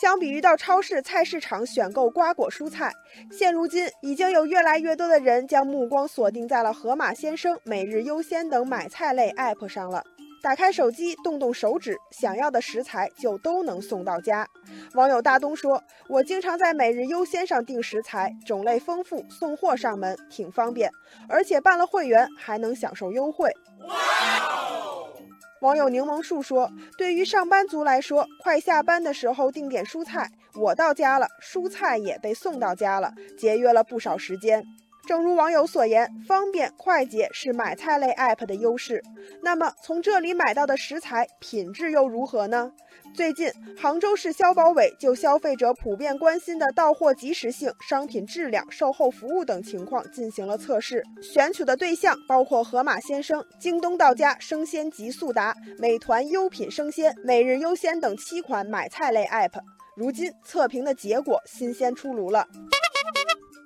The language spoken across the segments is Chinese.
相比于到超市、菜市场选购瓜果蔬菜，现如今已经有越来越多的人将目光锁定在了盒马鲜生、每日优鲜等买菜类 App 上了。打开手机，动动手指，想要的食材就都能送到家。网友大东说：“我经常在每日优鲜上订食材，种类丰富，送货上门挺方便，而且办了会员还能享受优惠。”网友柠檬树说：“对于上班族来说，快下班的时候订点蔬菜，我到家了，蔬菜也被送到家了，节约了不少时间。”正如网友所言，方便快捷是买菜类 App 的优势。那么，从这里买到的食材品质又如何呢？最近，杭州市消保委就消费者普遍关心的到货及时性、商品质量、售后服务等情况进行了测试，选取的对象包括盒马鲜生、京东到家生鲜极速达、美团优品生鲜、每日优鲜等七款买菜类 App。如今，测评的结果新鲜出炉了。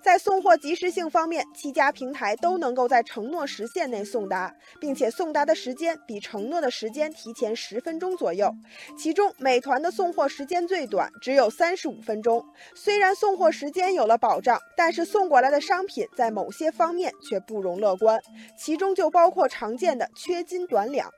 在送货及时性方面，七家平台都能够在承诺时限内送达，并且送达的时间比承诺的时间提前十分钟左右。其中，美团的送货时间最短，只有三十五分钟。虽然送货时间有了保障，但是送过来的商品在某些方面却不容乐观，其中就包括常见的缺斤短两。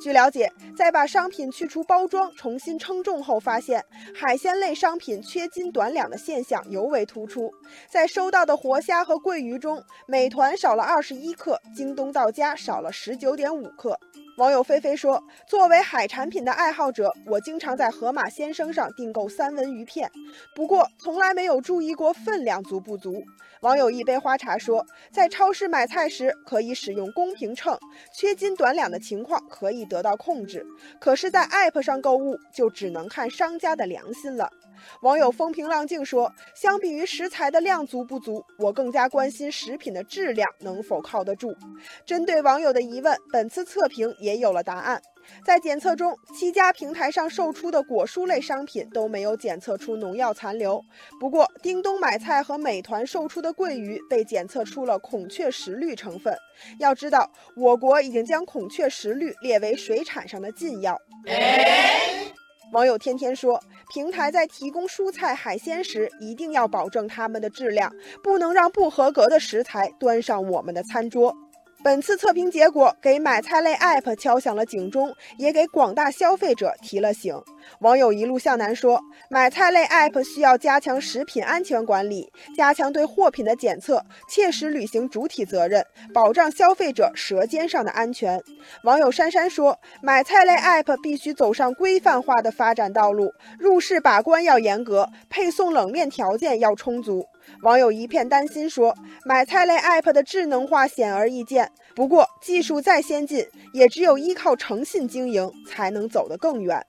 据了解，在把商品去除包装、重新称重后，发现海鲜类商品缺斤短两的现象尤为突出，在收。到的活虾和桂鱼中，美团少了二十一克，京东到家少了十九点五克。网友菲菲说：“作为海产品的爱好者，我经常在盒马鲜生上订购三文鱼片，不过从来没有注意过分量足不足。”网友一杯花茶说：“在超市买菜时可以使用公平秤，缺斤短两的情况可以得到控制。可是，在 App 上购物就只能看商家的良心了。”网友风平浪静说：“相比于食材的量足不足，我更加关心食品的质量能否靠得住。”针对网友的疑问，本次测评也有了答案。在检测中，七家平台上售出的果蔬类商品都没有检测出农药残留。不过，叮咚买菜和美团售出的桂鱼被检测出了孔雀石绿成分。要知道，我国已经将孔雀石绿列为水产上的禁药。网友天天说，平台在提供蔬菜海鲜时，一定要保证它们的质量，不能让不合格的食材端上我们的餐桌。本次测评结果给买菜类 App 敲响了警钟，也给广大消费者提了醒。网友一路向南说，买菜类 App 需要加强食品安全管理，加强对货品的检测，切实履行主体责任，保障消费者舌尖上的安全。网友珊珊说，买菜类 App 必须走上规范化的发展道路，入市把关要严格，配送冷链条件要充足。网友一片担心说：“买菜类 App 的智能化显而易见，不过技术再先进，也只有依靠诚信经营才能走得更远。”